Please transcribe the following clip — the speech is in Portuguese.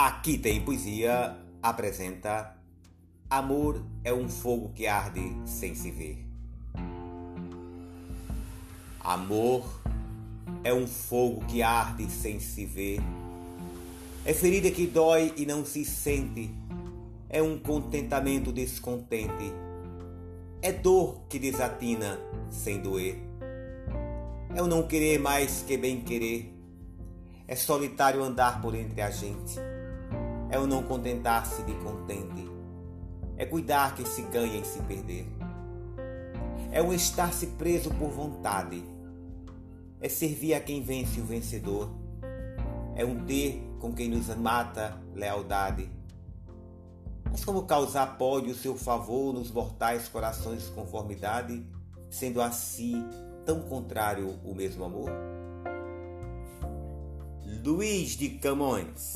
Aqui tem poesia apresenta Amor é um fogo que arde sem se ver. Amor é um fogo que arde sem se ver. É ferida que dói e não se sente. É um contentamento descontente. É dor que desatina sem doer. É o não querer mais que bem querer. É solitário andar por entre a gente. É o não contentar-se de contente. É cuidar que se ganha em se perder. É o estar-se preso por vontade. É servir a quem vence o vencedor. É um ter com quem nos mata lealdade. Mas como causar pode o seu favor nos mortais corações de conformidade, sendo assim tão contrário o mesmo amor? Luiz de Camões